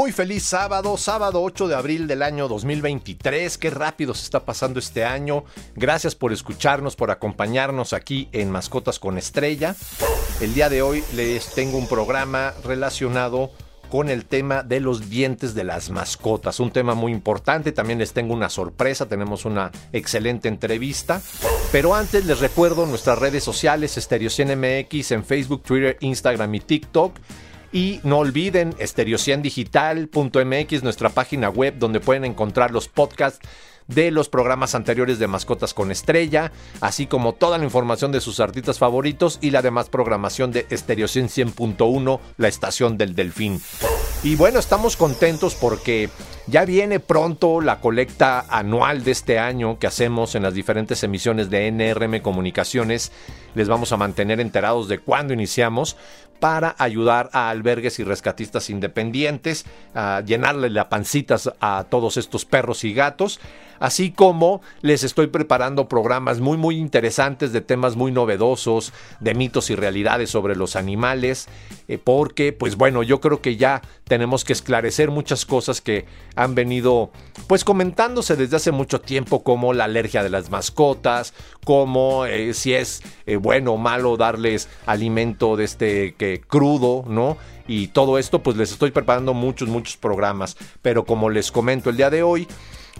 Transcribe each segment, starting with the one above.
Muy feliz sábado, sábado 8 de abril del año 2023. Qué rápido se está pasando este año. Gracias por escucharnos, por acompañarnos aquí en Mascotas con Estrella. El día de hoy les tengo un programa relacionado con el tema de los dientes de las mascotas. Un tema muy importante. También les tengo una sorpresa. Tenemos una excelente entrevista. Pero antes les recuerdo nuestras redes sociales, MX en Facebook, Twitter, Instagram y TikTok. Y no olviden estereociandigital.mx, nuestra página web donde pueden encontrar los podcasts de los programas anteriores de Mascotas con Estrella, así como toda la información de sus artistas favoritos y la demás programación de Estereocien 100.1, la estación del Delfín. Y bueno, estamos contentos porque ya viene pronto la colecta anual de este año que hacemos en las diferentes emisiones de NRM Comunicaciones. Les vamos a mantener enterados de cuándo iniciamos para ayudar a albergues y rescatistas independientes, a llenarle la pancitas a todos estos perros y gatos así como les estoy preparando programas muy muy interesantes de temas muy novedosos, de mitos y realidades sobre los animales, eh, porque pues bueno, yo creo que ya tenemos que esclarecer muchas cosas que han venido pues comentándose desde hace mucho tiempo como la alergia de las mascotas, como eh, si es eh, bueno o malo darles alimento de este que crudo, ¿no? Y todo esto pues les estoy preparando muchos muchos programas, pero como les comento el día de hoy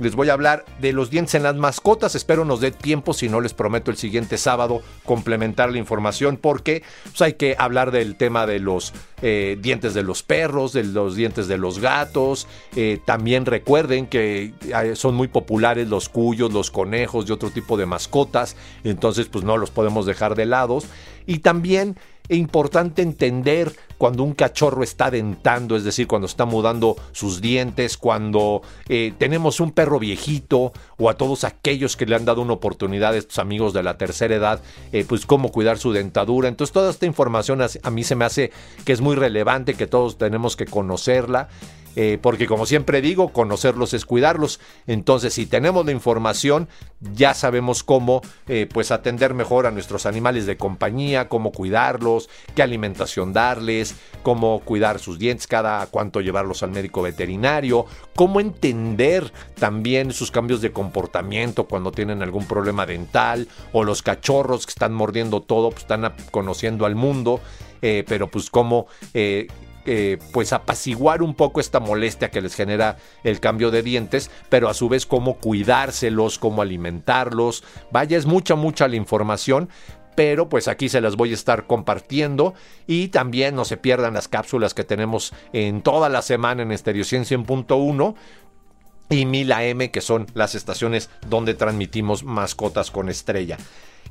les voy a hablar de los dientes en las mascotas. Espero nos dé tiempo, si no les prometo el siguiente sábado complementar la información porque pues, hay que hablar del tema de los eh, dientes de los perros, de los dientes de los gatos. Eh, también recuerden que eh, son muy populares los cuyos, los conejos y otro tipo de mascotas. Entonces pues no los podemos dejar de lado. Y también es importante entender cuando un cachorro está dentando, es decir, cuando está mudando sus dientes, cuando eh, tenemos un perro viejito o a todos aquellos que le han dado una oportunidad a estos amigos de la tercera edad, eh, pues cómo cuidar su dentadura. Entonces toda esta información a mí se me hace que es muy relevante, que todos tenemos que conocerla. Eh, porque como siempre digo, conocerlos es cuidarlos. Entonces, si tenemos la información, ya sabemos cómo eh, pues atender mejor a nuestros animales de compañía, cómo cuidarlos, qué alimentación darles, cómo cuidar sus dientes, cada cuánto llevarlos al médico veterinario, cómo entender también sus cambios de comportamiento cuando tienen algún problema dental o los cachorros que están mordiendo todo, pues están conociendo al mundo. Eh, pero pues cómo pues apaciguar un poco esta molestia que les genera el cambio de dientes, pero a su vez cómo cuidárselos, cómo alimentarlos. Vaya, es mucha, mucha la información, pero pues aquí se las voy a estar compartiendo y también no se pierdan las cápsulas que tenemos en toda la semana en Estereociencia 100.1 y 1000 AM que son las estaciones donde transmitimos mascotas con estrella.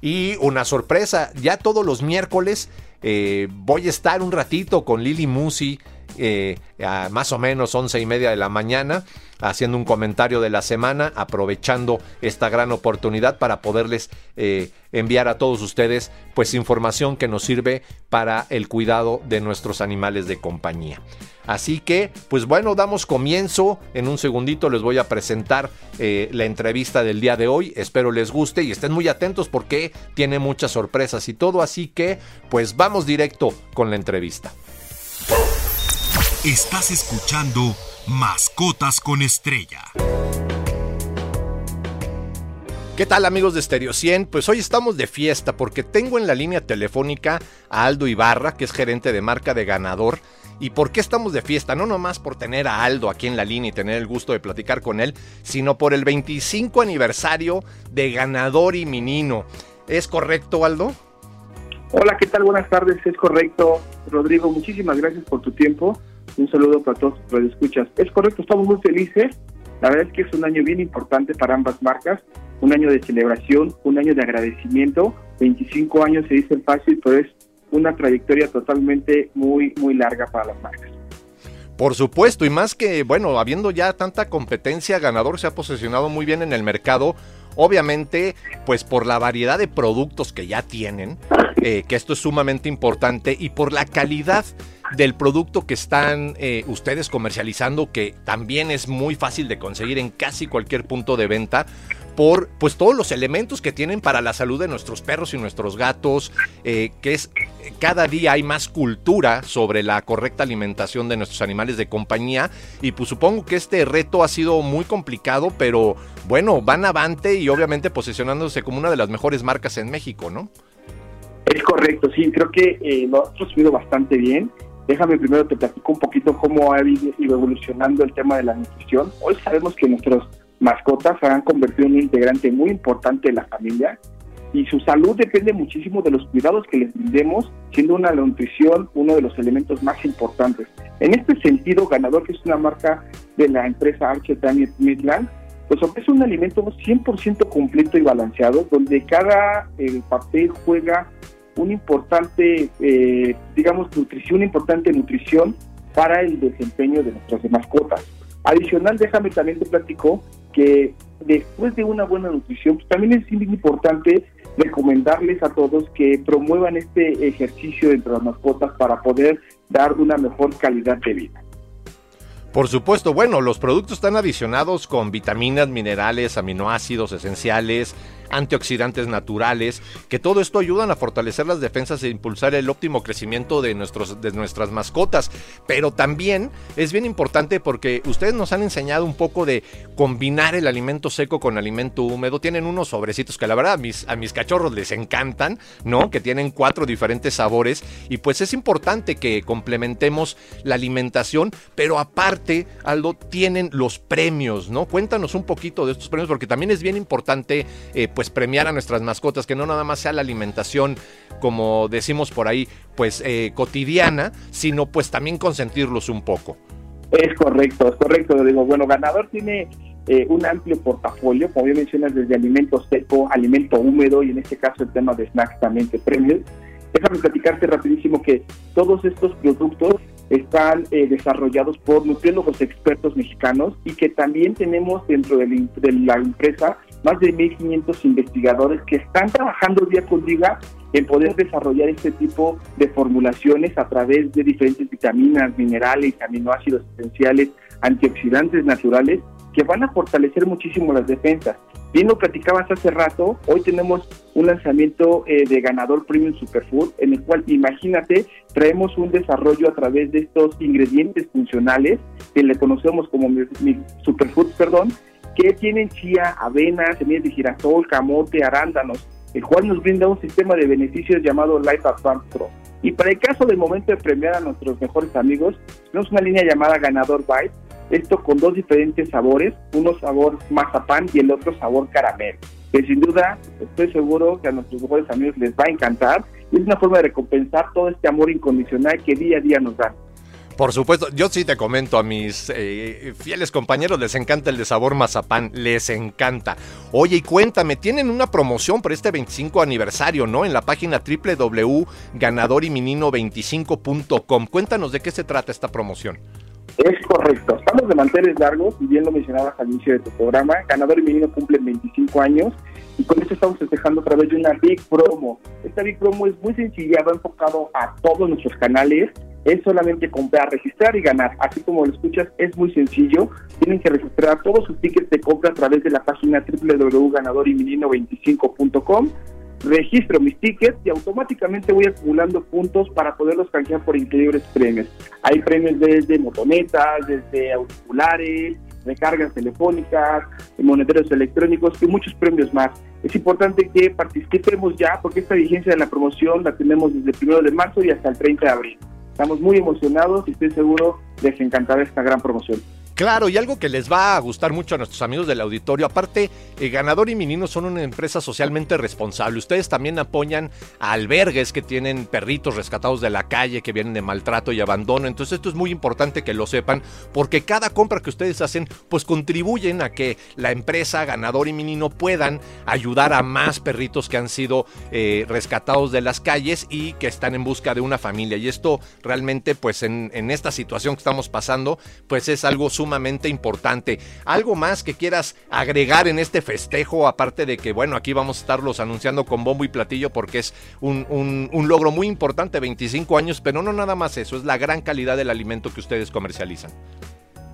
Y una sorpresa, ya todos los miércoles eh, voy a estar un ratito con Lili Musi, eh, a más o menos once y media de la mañana, haciendo un comentario de la semana, aprovechando esta gran oportunidad para poderles eh, enviar a todos ustedes pues información que nos sirve para el cuidado de nuestros animales de compañía. Así que, pues bueno, damos comienzo. En un segundito les voy a presentar eh, la entrevista del día de hoy. Espero les guste y estén muy atentos porque tiene muchas sorpresas y todo. Así que, pues vamos directo con la entrevista. Estás escuchando Mascotas con Estrella. ¿Qué tal amigos de Stereo 100? Pues hoy estamos de fiesta porque tengo en la línea telefónica a Aldo Ibarra, que es gerente de marca de ganador ¿Y por qué estamos de fiesta? No nomás por tener a Aldo aquí en la línea y tener el gusto de platicar con él, sino por el 25 aniversario de Ganador y Minino. ¿Es correcto, Aldo? Hola, ¿qué tal? Buenas tardes, es correcto. Rodrigo, muchísimas gracias por tu tiempo. Un saludo para todos los escuchas. Es correcto, estamos muy felices. La verdad es que es un año bien importante para ambas marcas, un año de celebración, un año de agradecimiento. 25 años se dice fácil, pero es una trayectoria totalmente muy, muy larga para las marcas. Por supuesto, y más que, bueno, habiendo ya tanta competencia, Ganador se ha posicionado muy bien en el mercado Obviamente, pues por la variedad de productos que ya tienen, eh, que esto es sumamente importante, y por la calidad del producto que están eh, ustedes comercializando, que también es muy fácil de conseguir en casi cualquier punto de venta, por pues todos los elementos que tienen para la salud de nuestros perros y nuestros gatos, eh, que es cada día hay más cultura sobre la correcta alimentación de nuestros animales de compañía y pues supongo que este reto ha sido muy complicado, pero bueno, van avante y obviamente posicionándose como una de las mejores marcas en México, ¿no? Es correcto, sí, creo que eh, lo ha subido bastante bien. Déjame primero te platico un poquito cómo ha ido evolucionando el tema de la nutrición. Hoy sabemos que nuestros mascotas se han convertido en un integrante muy importante de la familia y su salud depende muchísimo de los cuidados que les brindemos, siendo una la nutrición uno de los elementos más importantes. En este sentido, Ganador, que es una marca de la empresa Archer Daniel Midland, pues ofrece un alimento 100% completo y balanceado, donde cada eh, papel juega un importante, eh, digamos, nutrición, una importante nutrición para el desempeño de nuestras mascotas. Adicional, déjame también te platico que después de una buena nutrición, pues también es importante recomendarles a todos que promuevan este ejercicio entre las mascotas para poder dar una mejor calidad de vida. Por supuesto, bueno, los productos están adicionados con vitaminas, minerales, aminoácidos esenciales, antioxidantes naturales, que todo esto ayudan a fortalecer las defensas e impulsar el óptimo crecimiento de, nuestros, de nuestras mascotas. Pero también es bien importante porque ustedes nos han enseñado un poco de combinar el alimento seco con alimento húmedo. Tienen unos sobrecitos que la verdad a mis, cachorros les encantan, ¿no? Que tienen cuatro diferentes sabores y pues es importante que complementemos la alimentación, pero aparte, Aldo, tienen los premios, ¿no? Cuéntanos un poquito de estos premios porque también es bien importante eh, pues premiar a nuestras mascotas, que no nada más sea la alimentación, como decimos por ahí, pues eh, cotidiana, sino pues también consentirlos un poco. Es correcto, es correcto. Digo, bueno, Ganador tiene eh, un amplio portafolio, como ya mencionas, desde alimento seco, alimento húmedo y en este caso el tema de snacks también que premios. Déjame platicarte rapidísimo que todos estos productos están eh, desarrollados por nutriólogos expertos mexicanos y que también tenemos dentro de la empresa más de 1.500 investigadores que están trabajando día con día en poder desarrollar este tipo de formulaciones a través de diferentes vitaminas, minerales, aminoácidos esenciales, antioxidantes naturales que van a fortalecer muchísimo las defensas. Bien lo platicabas hace rato, hoy tenemos un lanzamiento eh, de ganador Premium Superfood, en el cual imagínate, traemos un desarrollo a través de estos ingredientes funcionales que le conocemos como Superfood, perdón, que tienen chía, avena, semillas de girasol, camote, arándanos, el cual nos brinda un sistema de beneficios llamado Life Advance Pro. Y para el caso del momento de premiar a nuestros mejores amigos, tenemos una línea llamada Ganador Bite, esto con dos diferentes sabores, uno sabor mazapán y el otro sabor caramelo, que sin duda estoy seguro que a nuestros mejores amigos les va a encantar. Y es una forma de recompensar todo este amor incondicional que día a día nos dan. Por supuesto, yo sí te comento a mis eh, fieles compañeros, les encanta el de sabor mazapán, les encanta. Oye, y cuéntame, tienen una promoción por este 25 aniversario, ¿no? En la página www.ganadoriminino25.com. Cuéntanos de qué se trata esta promoción. Es correcto, estamos de manteles largos, y bien lo mencionabas al inicio de tu programa, Ganador y Menino cumplen 25 años y con esto estamos festejando a través de una Big Promo. Esta Big Promo es muy sencilla, va enfocado a todos nuestros canales, es solamente comprar, registrar y ganar. Así como lo escuchas, es muy sencillo. Tienen que registrar todos sus tickets de compra a través de la página www.ganadoriminino25.com. Registro mis tickets y automáticamente voy acumulando puntos para poderlos canjear por increíbles premios. Hay premios desde motonetas, desde auriculares, recargas telefónicas, monederos electrónicos y muchos premios más. Es importante que participemos ya porque esta vigencia de la promoción la tenemos desde el 1 de marzo y hasta el 30 de abril. Estamos muy emocionados y estoy seguro les encantará esta gran promoción. Claro, y algo que les va a gustar mucho a nuestros amigos del auditorio, aparte, eh, Ganador y Menino son una empresa socialmente responsable. Ustedes también apoyan a albergues que tienen perritos rescatados de la calle, que vienen de maltrato y abandono. Entonces esto es muy importante que lo sepan, porque cada compra que ustedes hacen, pues contribuyen a que la empresa Ganador y Menino puedan ayudar a más perritos que han sido eh, rescatados de las calles y que están en busca de una familia. Y esto realmente, pues en, en esta situación que estamos pasando, pues es algo sumamente sumamente importante. ¿Algo más que quieras agregar en este festejo? Aparte de que, bueno, aquí vamos a estarlos anunciando con bombo y platillo porque es un, un logro muy importante, 25 años, pero no nada más eso, es la gran calidad del alimento que ustedes comercializan.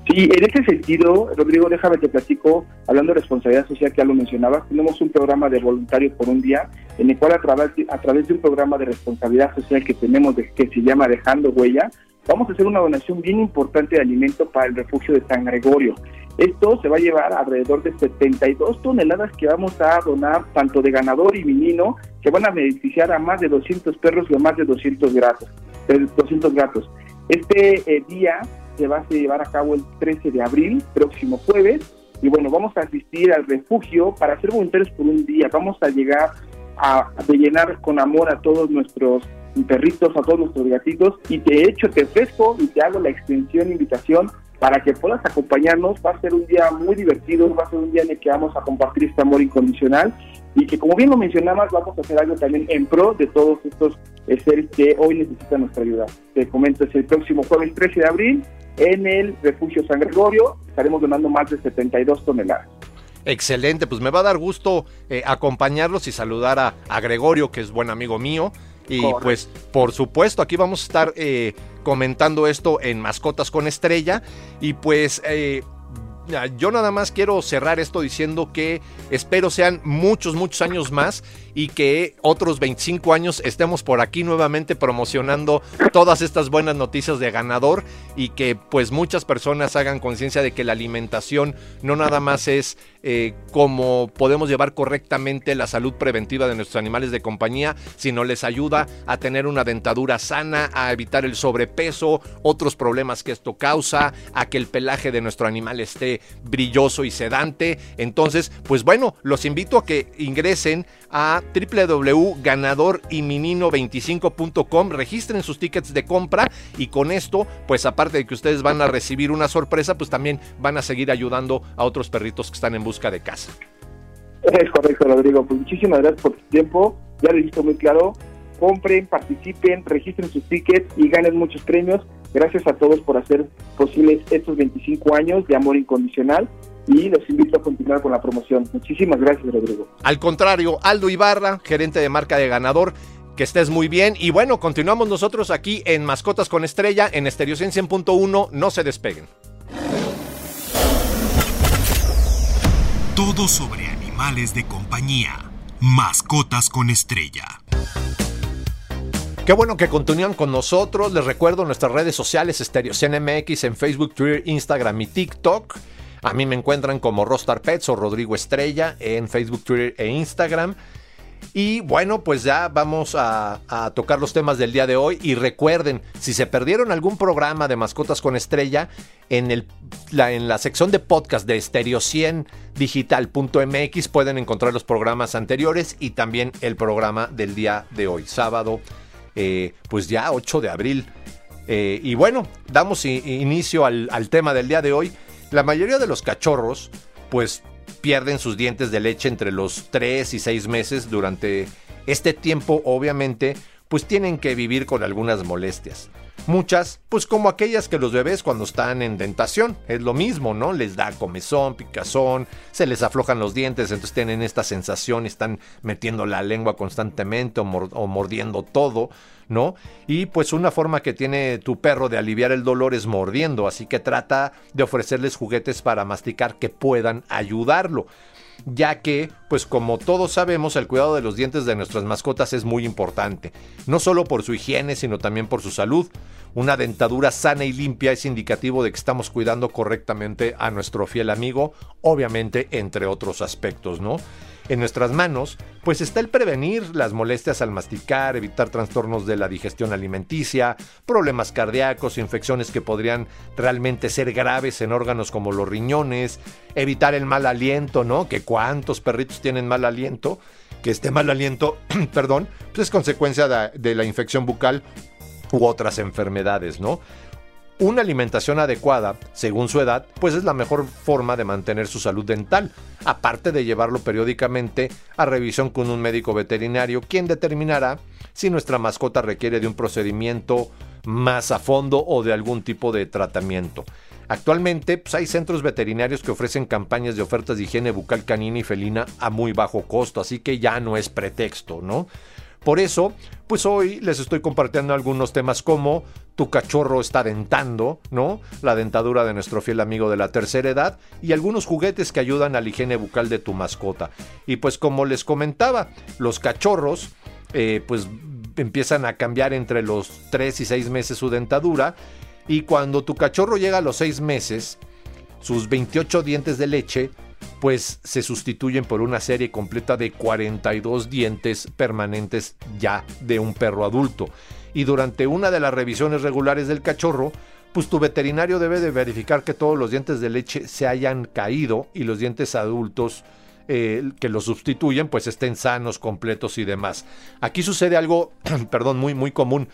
Sí, en ese sentido, Rodrigo, déjame te platico, hablando de responsabilidad social que ya lo mencionabas, tenemos un programa de voluntarios por un día, en el cual a través, a través de un programa de responsabilidad social que tenemos, de, que se llama Dejando Huella, vamos a hacer una donación bien importante de alimento para el refugio de San Gregorio. Esto se va a llevar alrededor de 72 toneladas que vamos a donar, tanto de ganador y menino, que van a beneficiar a más de 200 perros y a más de 200 gatos. 200 gatos. Este eh, día se va a llevar a cabo el 13 de abril, próximo jueves, y bueno, vamos a asistir al refugio para ser voluntarios por un día. Vamos a llegar a, llenar con amor a todos nuestros perritos, a todos nuestros gatitos, y de hecho te ofrezco y te hago la extensión, invitación para que puedas acompañarnos. Va a ser un día muy divertido, va a ser un día en el que vamos a compartir este amor incondicional y que como bien lo mencionabas, vamos a hacer algo también en pro de todos estos seres que hoy necesitan nuestra ayuda. Te comento, es el próximo jueves 13 de abril en el refugio San Gregorio. Estaremos donando más de 72 toneladas. Excelente, pues me va a dar gusto eh, acompañarlos y saludar a, a, Gregorio, que es buen amigo mío. Y pues, por supuesto, aquí vamos a estar eh, comentando esto en Mascotas con Estrella. Y pues, eh, yo nada más quiero cerrar esto diciendo que espero sean muchos, muchos años más y que otros 25 años estemos por aquí nuevamente promocionando todas estas buenas noticias de ganador y que pues muchas personas hagan conciencia de que la alimentación no nada más es eh, cómo podemos llevar correctamente la salud preventiva de nuestros animales de compañía, sino les ayuda a tener una dentadura sana, a evitar el sobrepeso, otros problemas que esto causa, a que el pelaje de nuestro animal esté brilloso y sedante. Entonces, pues bueno, los invito a que ingresen a www.ganadoryminino25.com, registren sus tickets de compra y con esto, pues aparte de que ustedes van a recibir una sorpresa, pues también van a seguir ayudando a otros perritos que están en busca de casa. Es correcto, Rodrigo. Pues muchísimas gracias por tu tiempo. Ya lo visto muy claro. Compren, participen, registren sus tickets y ganen muchos premios. Gracias a todos por hacer posibles estos 25 años de amor incondicional y los invito a continuar con la promoción. Muchísimas gracias, Rodrigo. Al contrario, Aldo Ibarra, gerente de marca de ganador. Que estés muy bien. Y bueno, continuamos nosotros aquí en Mascotas con Estrella en Estereo 100.1. No se despeguen. Todo sobre animales de compañía. Mascotas con estrella. Qué bueno que continúan con nosotros. Les recuerdo nuestras redes sociales Stereo CNMX en Facebook, Twitter, Instagram y TikTok. A mí me encuentran como Rostar Pets o Rodrigo Estrella en Facebook, Twitter e Instagram. Y bueno, pues ya vamos a, tocar los temas del día de hoy. Y recuerden, si se perdieron algún programa de Mascotas con Estrella, en, la, sección de podcast de Stereo 100 digital.mx pueden encontrar los programas anteriores y también el programa del día de hoy, sábado, eh, pues ya 8 de abril. Eh, y bueno, damos inicio al tema del día de hoy. La mayoría de los cachorros, pues pierden sus dientes de leche entre los 3 y 6 meses. Durante este tiempo, obviamente, pues tienen que vivir con algunas molestias. Muchas, pues como aquellas que los bebés cuando están en dentación, es lo mismo, ¿no? Les da comezón, picazón, se les aflojan los dientes, entonces tienen esta sensación, están metiendo la lengua constantemente o, mordiendo todo, ¿no? Y pues una forma que tiene tu perro de aliviar el dolor es mordiendo, así que trata de ofrecerles juguetes para masticar que puedan ayudarlo ya que, pues como todos sabemos, el cuidado de los dientes de nuestras mascotas es muy importante, no solo por su higiene, sino también por su salud. Una dentadura sana y limpia es indicativo de que estamos cuidando correctamente a nuestro fiel amigo, obviamente entre otros aspectos, ¿no? En nuestras manos, pues está el prevenir las molestias al masticar, evitar trastornos de la digestión alimenticia, problemas cardíacos, infecciones que podrían realmente ser graves en órganos como los riñones, evitar el mal aliento, ¿no? Que cuántos perritos tienen mal aliento, que este mal aliento, perdón, pues es consecuencia de, de la infección bucal u otras enfermedades, ¿no? Una alimentación adecuada, según su edad, pues es la mejor forma de mantener su salud dental, aparte de llevarlo periódicamente a revisión con un médico veterinario, quien determinará si nuestra mascota requiere de un procedimiento más a fondo o de algún tipo de tratamiento. Actualmente pues, hay centros veterinarios que ofrecen campañas de ofertas de higiene bucal canina y felina a muy bajo costo, así que ya no es pretexto, ¿no? Por eso, pues hoy les estoy compartiendo algunos temas como tu cachorro está dentando, ¿no? La dentadura de nuestro fiel amigo de la tercera edad y algunos juguetes que ayudan a la higiene bucal de tu mascota. Y pues como les comentaba, los cachorros, eh, pues empiezan a cambiar entre los 3 y 6 meses su dentadura y cuando tu cachorro llega a los 6 meses, sus 28 dientes de leche pues se sustituyen por una serie completa de 42 dientes permanentes ya de un perro adulto. Y durante una de las revisiones regulares del cachorro, pues tu veterinario debe de verificar que todos los dientes de leche se hayan caído y los dientes adultos eh, que los sustituyen pues estén sanos, completos y demás. Aquí sucede algo, perdón, muy muy común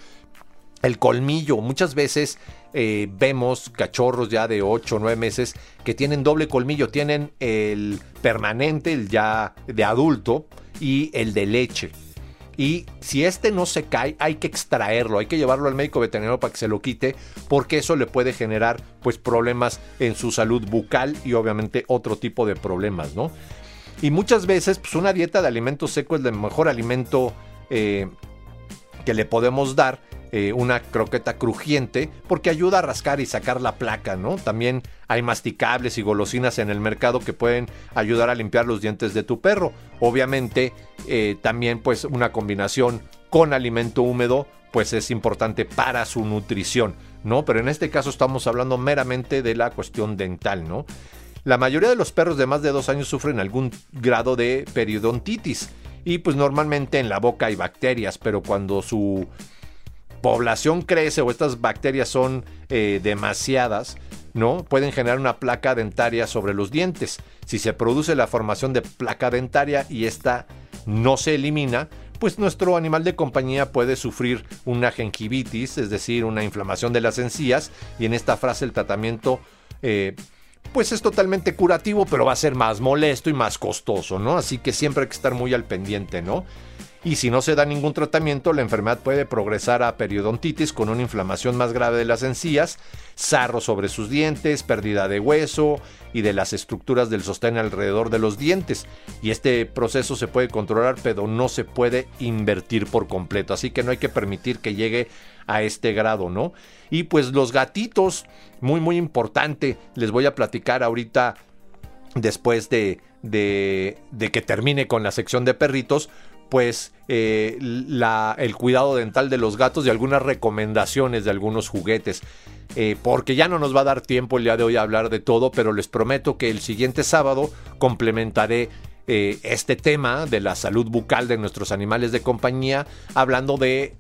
el colmillo. Muchas veces eh, vemos cachorros ya de 8 o 9 meses que tienen doble colmillo. Tienen el permanente, el ya de adulto, y el de leche. Y si este no se cae, hay que extraerlo, hay que llevarlo al médico veterinario para que se lo quite, porque eso le puede generar pues problemas en su salud bucal y obviamente otro tipo de problemas, ¿no? Y muchas veces pues una dieta de alimentos secos es el mejor alimento eh, que le podemos dar eh, una croqueta crujiente porque ayuda a rascar y sacar la placa, ¿no? También hay masticables y golosinas en el mercado que pueden ayudar a limpiar los dientes de tu perro. Obviamente eh, también pues una combinación con alimento húmedo pues es importante para su nutrición, ¿no? Pero en este caso estamos hablando meramente de la cuestión dental, ¿no? La mayoría de los perros de más de dos años sufren algún grado de periodontitis y pues normalmente en la boca hay bacterias, pero cuando su población crece o estas bacterias son eh, demasiadas, ¿no? Pueden generar una placa dentaria sobre los dientes. Si se produce la formación de placa dentaria y esta no se elimina, pues nuestro animal de compañía puede sufrir una gingivitis, es decir, una inflamación de las encías, y en esta frase el tratamiento eh, pues es totalmente curativo, pero va a ser más molesto y más costoso, ¿no? Así que siempre hay que estar muy al pendiente, ¿no? Y si no se da ningún tratamiento, la enfermedad puede progresar a periodontitis con una inflamación más grave de las encías, sarro sobre sus dientes, pérdida de hueso y de las estructuras del sostén alrededor de los dientes. Y este proceso se puede controlar, pero no se puede invertir por completo. Así que no hay que permitir que llegue a este grado, ¿no? Y pues los gatitos, muy muy importante, les voy a platicar ahorita después de, de, de que termine con la sección de perritos, pues eh, el cuidado dental de los gatos y algunas recomendaciones de algunos juguetes. Eh, porque ya no nos va a dar tiempo el día de hoy a hablar de todo, pero les prometo que el siguiente sábado complementaré eh, este tema de la salud bucal de nuestros animales de compañía, hablando de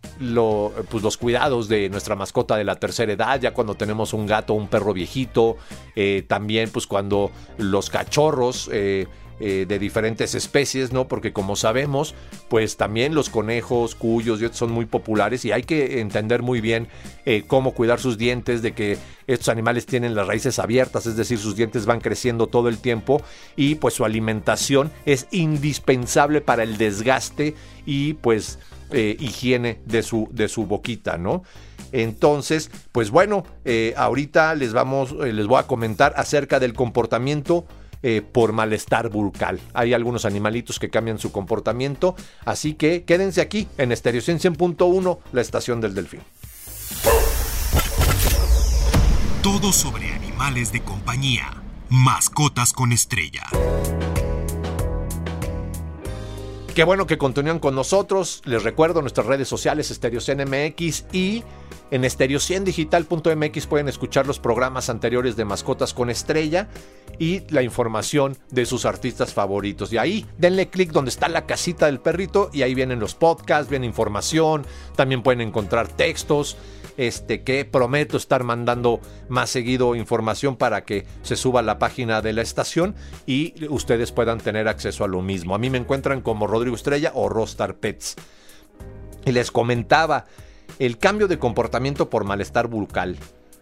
pues, los cuidados de nuestra mascota de la tercera edad, ya cuando tenemos un gato o un perro viejito, también pues cuando los cachorros eh, de diferentes especies, ¿no? Porque como sabemos, pues también los conejos, cuyos y otros son muy populares y hay que entender muy bien eh, cómo cuidar sus dientes, de que estos animales tienen las raíces abiertas, es decir, sus dientes van creciendo todo el tiempo y pues su alimentación es indispensable para el desgaste y pues eh, higiene de su, de su boquita, ¿no? Entonces, pues bueno, ahorita les vamos, les voy a comentar acerca del comportamiento eh, por malestar bucal. Hay algunos animalitos que cambian su comportamiento, así que quédense aquí en Estéreo 100.1, la estación del delfín. Todo sobre animales de compañía. Mascotas con estrella. Qué bueno que continúan con nosotros. Les recuerdo nuestras redes sociales Estéreo CNMX y en estereociendigital.mx pueden escuchar los programas anteriores de Mascotas con Estrella y la información de sus artistas favoritos. Y ahí denle clic donde está la casita del perrito y ahí vienen los podcasts, viene información, también pueden encontrar textos. Este, que prometo estar mandando más seguido información para que se suba a la página de la estación y ustedes puedan tener acceso a lo mismo. A mí me encuentran como Rodrigo Estrella o Rostar Pets. Y les comentaba, el cambio de comportamiento por malestar bucal.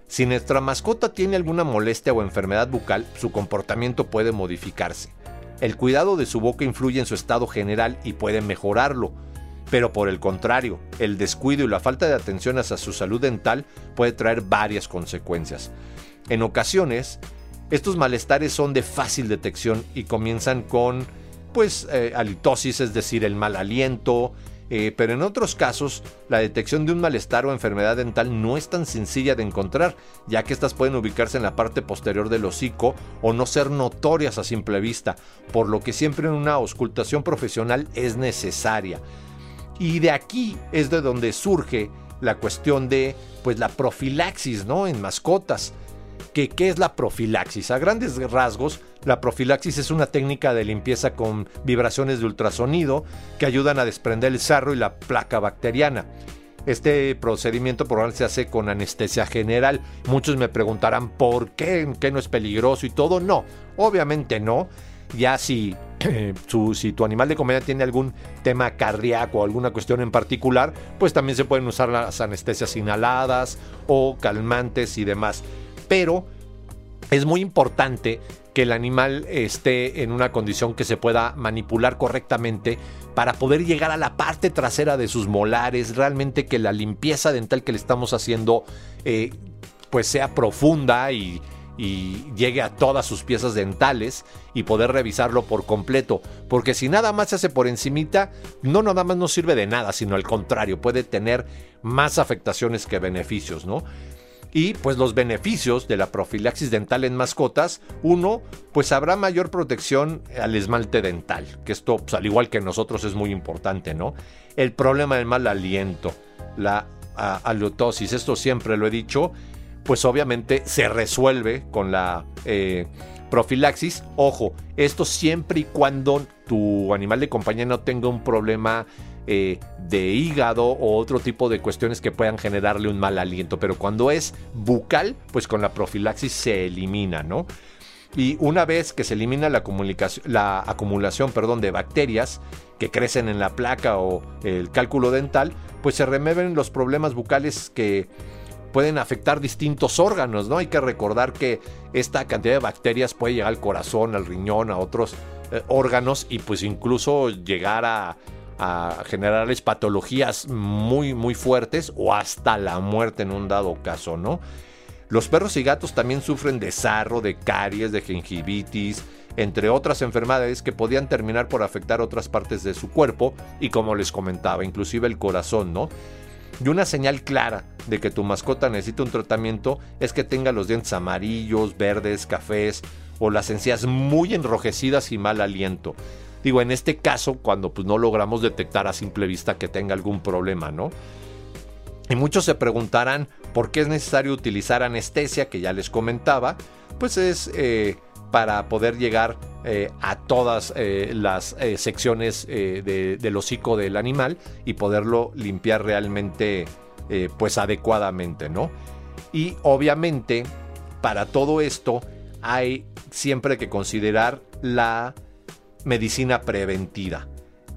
Si nuestra mascota tiene alguna molestia o enfermedad bucal, su comportamiento puede modificarse. El cuidado de su boca influye en su estado general y puede mejorarlo. Pero por el contrario, el descuido y la falta de atención hacia su salud dental puede traer varias consecuencias. En ocasiones, estos malestares son de fácil detección y comienzan con pues eh, halitosis, es decir, el mal aliento, eh, pero en otros casos la detección de un malestar o enfermedad dental no es tan sencilla de encontrar, ya que estas pueden ubicarse en la parte posterior del hocico o no ser notorias a simple vista, por lo que siempre una auscultación profesional es necesaria. Y de aquí es de donde surge la cuestión de pues la profilaxis, ¿no? En mascotas. ¿Qué es la profilaxis? A grandes rasgos, la profilaxis es una técnica de limpieza con vibraciones de ultrasonido que ayudan a desprender el sarro y la placa bacteriana. Este procedimiento probablemente se hace con anestesia general. Muchos me preguntarán por qué, qué no es peligroso y todo. No, obviamente no. Ya si, si tu animal de comedia tiene algún tema cardíaco o alguna cuestión en particular, pues también se pueden usar las anestesias inhaladas o calmantes y demás. Pero es muy importante que el animal esté en una condición que se pueda manipular correctamente para poder llegar a la parte trasera de sus molares, realmente que la limpieza dental que le estamos haciendo eh, pues sea profunda y, y llegue a todas sus piezas dentales y poder revisarlo por completo. Porque si nada más se hace por encimita, no nada más no sirve de nada, sino al contrario, puede tener más afectaciones que beneficios, ¿no? y pues los beneficios de la profilaxis dental en mascotas, uno, pues habrá mayor protección al esmalte dental, que esto pues, al igual que nosotros es muy importante, ¿no? El problema del mal aliento, la halitosis, esto siempre lo he dicho, pues obviamente se resuelve con la eh, profilaxis. Ojo, esto siempre y cuando tu animal de compañía no tenga un problema eh, de hígado o otro tipo de cuestiones que puedan generarle un mal aliento. Pero cuando es bucal, pues con la profilaxis se elimina, ¿no? Y una vez que se elimina la, la acumulación perdón, de bacterias que crecen en la placa o el cálculo dental, pues se remueven los problemas bucales que pueden afectar distintos órganos, ¿no? Hay que recordar que esta cantidad de bacterias puede llegar al corazón, al riñón, a otros eh, órganos y pues incluso llegar a, generarles patologías muy muy fuertes o hasta la muerte en un dado caso, ¿no? Los perros y gatos también sufren de sarro, de caries, de gingivitis, entre otras enfermedades que podían terminar por afectar otras partes de su cuerpo y como les comentaba, inclusive el corazón, ¿no? Y una señal clara de que tu mascota necesita un tratamiento es que tenga los dientes amarillos, verdes, cafés o las encías muy enrojecidas y mal aliento. Digo, en este caso, cuando pues, no logramos detectar a simple vista que tenga algún problema, ¿no? Y muchos se preguntarán por qué es necesario utilizar anestesia, que ya les comentaba. Pues es eh, para poder llegar eh, a todas eh, las secciones del hocico del animal y poderlo limpiar realmente pues adecuadamente, ¿no? Y obviamente para todo esto hay siempre que considerar la medicina preventiva.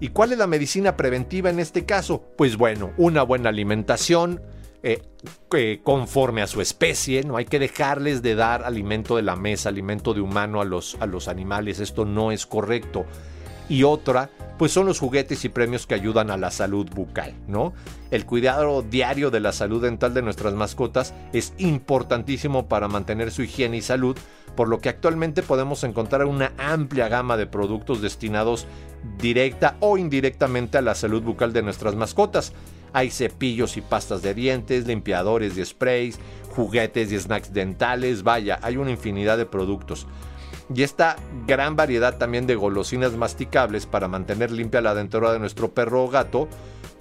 ¿Y cuál es la medicina preventiva en este caso? Pues bueno, una buena alimentación eh, conforme a su especie, no hay que dejarles de dar alimento de la mesa, alimento de humano a los, a los animales, esto no es correcto. Y otra, pues son los juguetes y premios que ayudan a la salud bucal, ¿no? El cuidado diario de la salud dental de nuestras mascotas es importantísimo para mantener su higiene y salud, por lo que actualmente podemos encontrar una amplia gama de productos destinados directa o indirectamente a la salud bucal de nuestras mascotas. Hay cepillos y pastas de dientes, limpiadores y sprays, juguetes y snacks dentales, vaya, hay una infinidad de productos. Y esta gran variedad también de golosinas masticables para mantener limpia la dentadura de nuestro perro o gato,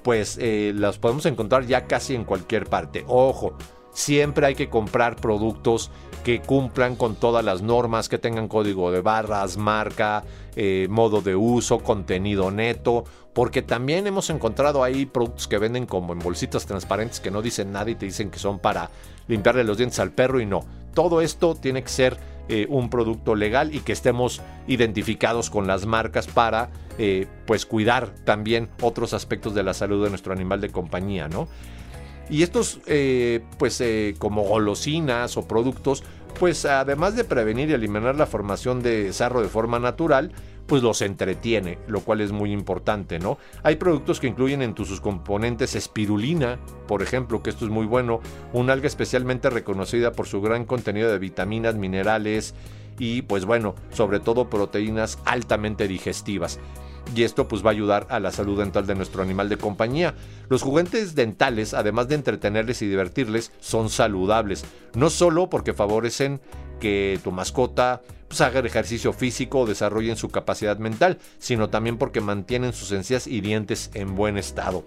pues eh, las podemos encontrar ya casi en cualquier parte. Ojo, siempre hay que comprar productos que cumplan con todas las normas, que tengan código de barras, marca, eh, modo de uso, contenido neto, porque también hemos encontrado ahí productos que venden como en bolsitas transparentes que no dicen nada y te dicen que son para limpiarle los dientes al perro y no. Todo esto tiene que ser eh, un producto legal y que estemos identificados con las marcas para eh, pues cuidar también otros aspectos de la salud de nuestro animal de compañía, ¿no? Y estos, eh, pues como golosinas o productos, pues además de prevenir y eliminar la formación de sarro de forma natural, pues los entretiene, lo cual es muy importante, ¿no? Hay productos que incluyen entre sus componentes espirulina, por ejemplo, que esto es muy bueno, un alga especialmente reconocida por su gran contenido de vitaminas, minerales y pues bueno, sobre todo proteínas altamente digestivas y esto pues va a ayudar a la salud dental de nuestro animal de compañía. Los juguetes dentales, además de entretenerles y divertirles, son saludables, no solo porque favorecen que tu mascota pues, haga ejercicio físico o desarrollen su capacidad mental, sino también porque mantienen sus encías y dientes en buen estado.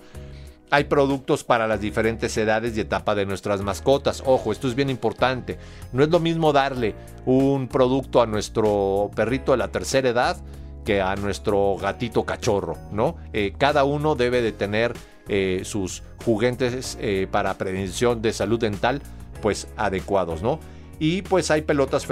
Hay productos para las diferentes edades y etapa de nuestras mascotas. Ojo, esto es bien importante. No es lo mismo darle un producto a nuestro perrito de la tercera edad que a nuestro gatito cachorro, ¿no? Eh, cada uno debe de tener eh, sus juguetes eh, para prevención de salud dental, pues adecuados, ¿no? Y pues hay pelotas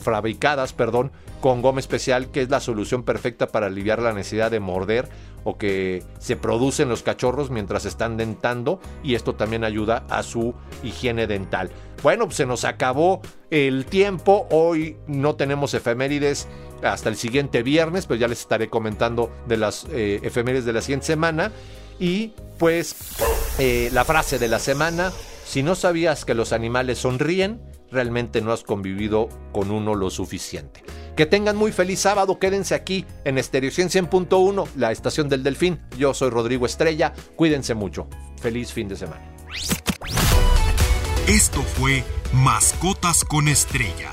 fabricadas, perdón, con goma especial, que es la solución perfecta para aliviar la necesidad de morder o que se producen los cachorros mientras están dentando y esto también ayuda a su higiene dental. Bueno, pues se nos acabó el tiempo, hoy no tenemos efemérides hasta el siguiente viernes, pero ya les estaré comentando de las eh, efemérides de la siguiente semana. Y pues eh, la frase de la semana, si no sabías que los animales sonríen, realmente no has convivido con uno lo suficiente. Que tengan muy feliz sábado, quédense aquí en Estereo 100.1, la estación del Delfín. Yo soy Rodrigo Estrella, cuídense mucho. Feliz fin de semana. Esto fue Mascotas con Estrella.